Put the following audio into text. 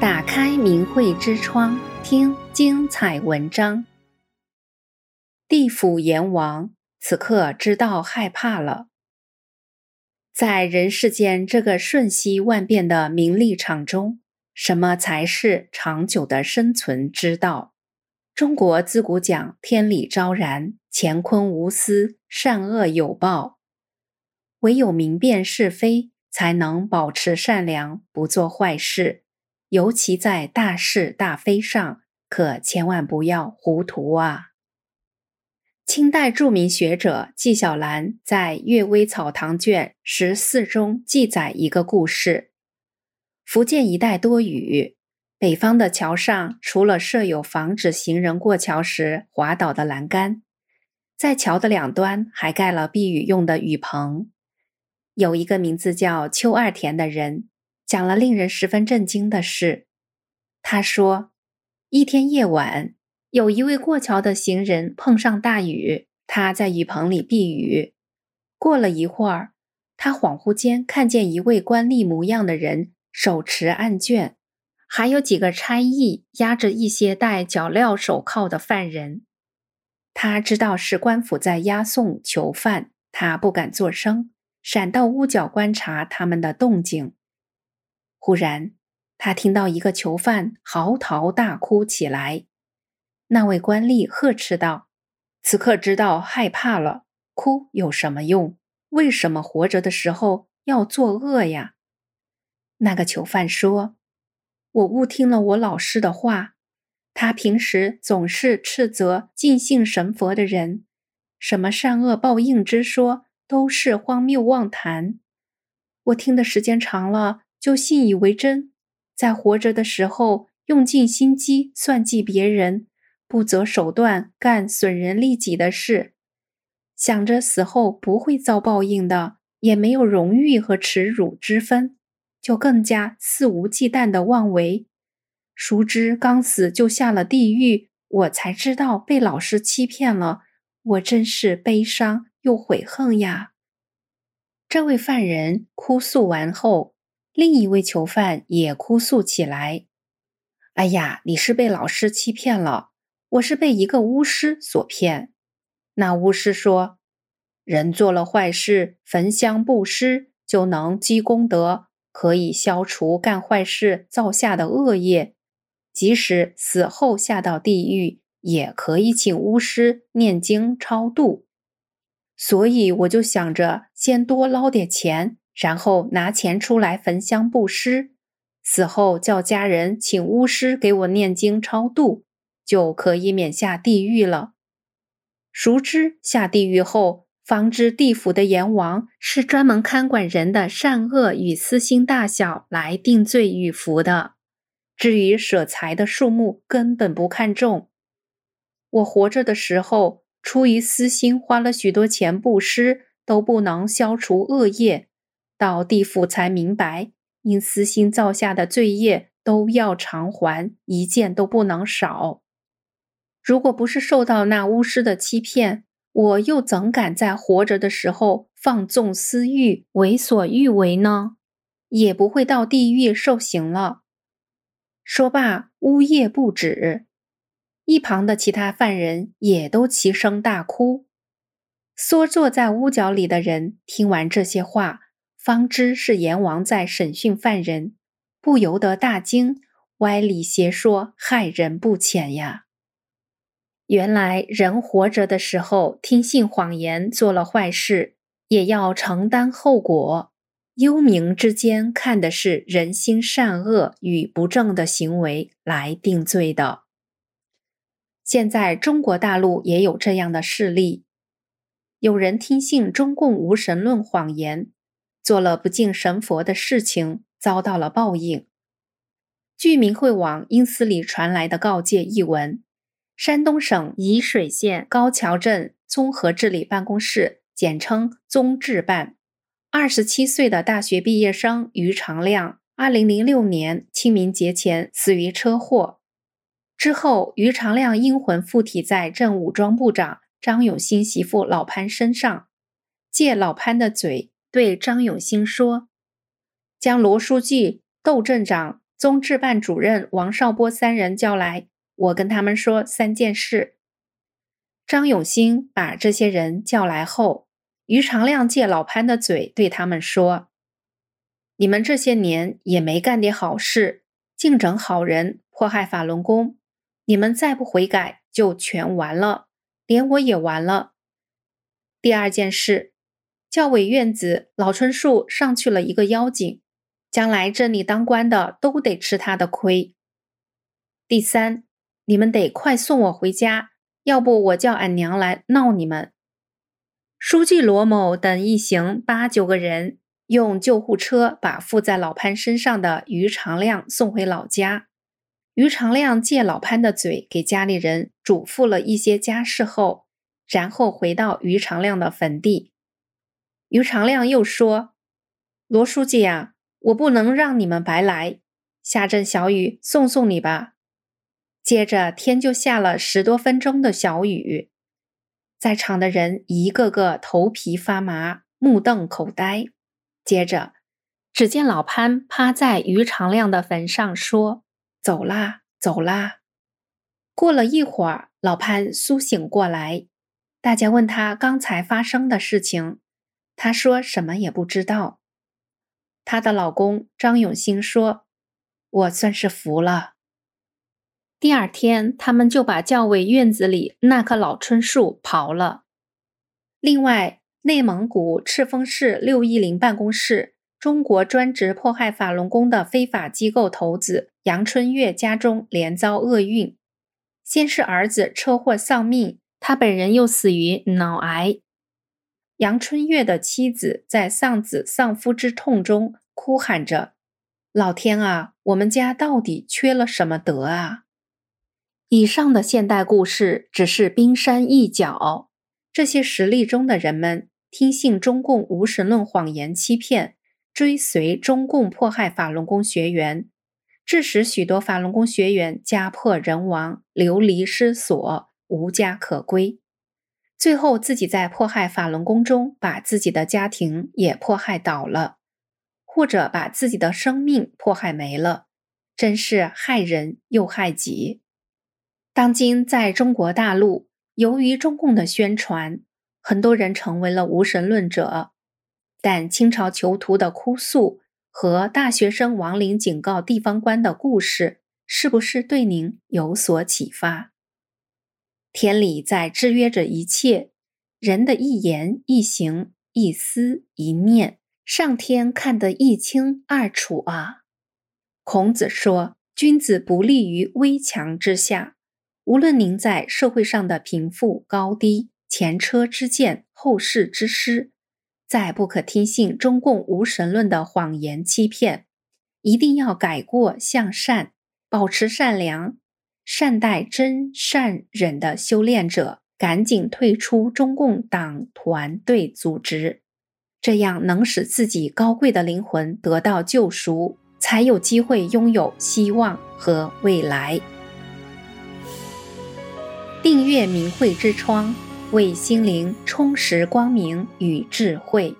打开明慧之窗，听精彩文章。地府阎王此刻知道害怕了。在人世间这个瞬息万变的名利场中，什么才是长久的生存之道？中国自古讲天理昭然，乾坤无私，善恶有报。唯有明辨是非，才能保持善良，不做坏事。尤其在大是大非上，可千万不要糊涂啊！清代著名学者纪晓岚在《阅微草堂卷十四》中记载一个故事：福建一带多雨，北方的桥上除了设有防止行人过桥时滑倒的栏杆，在桥的两端还盖了避雨用的雨棚。有一个名字叫邱二田的人。讲了令人十分震惊的事。他说，一天夜晚，有一位过桥的行人碰上大雨，他在雨棚里避雨。过了一会儿，他恍惚间看见一位官吏模样的人手持案卷，还有几个差役押着一些戴脚镣手铐的犯人。他知道是官府在押送囚犯，他不敢作声，闪到屋角观察他们的动静。忽然，他听到一个囚犯嚎啕大哭起来。那位官吏呵斥道：“此刻知道害怕了，哭有什么用？为什么活着的时候要作恶呀？”那个囚犯说：“我误听了我老师的话，他平时总是斥责尽信神佛的人，什么善恶报应之说都是荒谬妄谈。我听的时间长了。”就信以为真，在活着的时候用尽心机算计别人，不择手段干损人利己的事，想着死后不会遭报应的，也没有荣誉和耻辱之分，就更加肆无忌惮的妄为。熟知刚死就下了地狱，我才知道被老师欺骗了，我真是悲伤又悔恨呀！这位犯人哭诉完后。另一位囚犯也哭诉起来：“哎呀，你是被老师欺骗了，我是被一个巫师所骗。那巫师说，人做了坏事，焚香布施就能积功德，可以消除干坏事造下的恶业。即使死后下到地狱，也可以请巫师念经超度。所以我就想着先多捞点钱。”然后拿钱出来焚香布施，死后叫家人请巫师给我念经超度，就可以免下地狱了。熟知下地狱后，方知地府的阎王是专门看管人的善恶与私心大小来定罪与罚的。至于舍财的数目，根本不看重。我活着的时候，出于私心花了许多钱布施，都不能消除恶业。到地府才明白，因私心造下的罪业都要偿还，一件都不能少。如果不是受到那巫师的欺骗，我又怎敢在活着的时候放纵私欲、为所欲为呢？也不会到地狱受刑了。说罢，呜咽不止。一旁的其他犯人也都齐声大哭。缩坐在屋角里的人听完这些话。方知是阎王在审讯犯人，不由得大惊，歪理邪说，害人不浅呀！原来人活着的时候听信谎言，做了坏事，也要承担后果。幽冥之间看的是人心善恶与不正的行为来定罪的。现在中国大陆也有这样的事例，有人听信中共无神论谎言。做了不敬神佛的事情，遭到了报应。据明慧网阴司里传来的告诫一文，山东省沂水县高桥镇综合治理办公室（简称综治办），二十七岁的大学毕业生于长亮，二零零六年清明节前死于车祸。之后，于长亮阴魂附体在镇武装部长张永新媳妇老潘身上，借老潘的嘴。对张永兴说：“将罗书记、窦镇长综治办主任王少波三人叫来，我跟他们说三件事。张永兴把这些人叫来后，于长亮借老潘的嘴对他们说：“你们这些年也没干点好事，净整好人，迫害法轮功。你们再不悔改，就全完了，连我也完了。”第二件事，教委院子老春树上去了一个妖精，将来这里当官的都得吃他的亏。第三，你们得快送我回家，要不我叫俺娘来闹你们。书记罗某等一行八九个人，用救护车把附在老潘身上的于长亮送回老家。于长亮借老潘的嘴给家里人嘱咐了一些家事后。然后回到于长亮的坟地，于长亮又说：“罗书记呀，我不能让你们白来，下阵小雨送送你吧。”接着天就下了十多分钟的小雨，在场的人一个个头皮发麻，目瞪口呆。接着，只见老潘趴在于长亮的坟上说：“走啦，走啦。”过了一会儿，老潘苏醒过来。大家问他刚才发生的事情，她说什么也不知道。她的老公张永兴说：“我算是服了。”第二天，他们就把教委院子里那棵老椿树刨了。另外，内蒙古赤峰市六一零办公室，中国专职迫害法轮功的非法机构头子杨春月家中连遭厄运，先是儿子车祸丧命。他本人又死于脑癌。杨春月的妻子在丧子丧夫之痛中哭喊着：“老天啊，我们家到底缺了什么德啊？”以上的现代故事只是冰山一角。这些实例中的人们听信中共无神论谎言欺骗，追随中共迫害法轮功学员，致使许多法轮功学员家破人亡、流离失所。无家可归，最后自己在迫害法轮功中把自己的家庭也迫害倒了，或者把自己的生命迫害没了，真是害人又害己。当今在中国大陆，由于中共的宣传，很多人成为了无神论者。但清朝囚徒的哭诉和大学生亡灵警告地方官的故事，是不是对您有所启发？天理在制约着一切，人的一言一行、一思一念，上天看得一清二楚啊！孔子说：“君子不立于危墙之下。”无论您在社会上的贫富高低、前车之鉴、后事之师，再不可听信中共无神论的谎言欺骗，一定要改过向善，保持善良。善待真善忍的修炼者，赶紧退出中共党团队组织，这样能使自己高贵的灵魂得到救赎，才有机会拥有希望和未来。订阅明慧之窗，为心灵充实光明与智慧。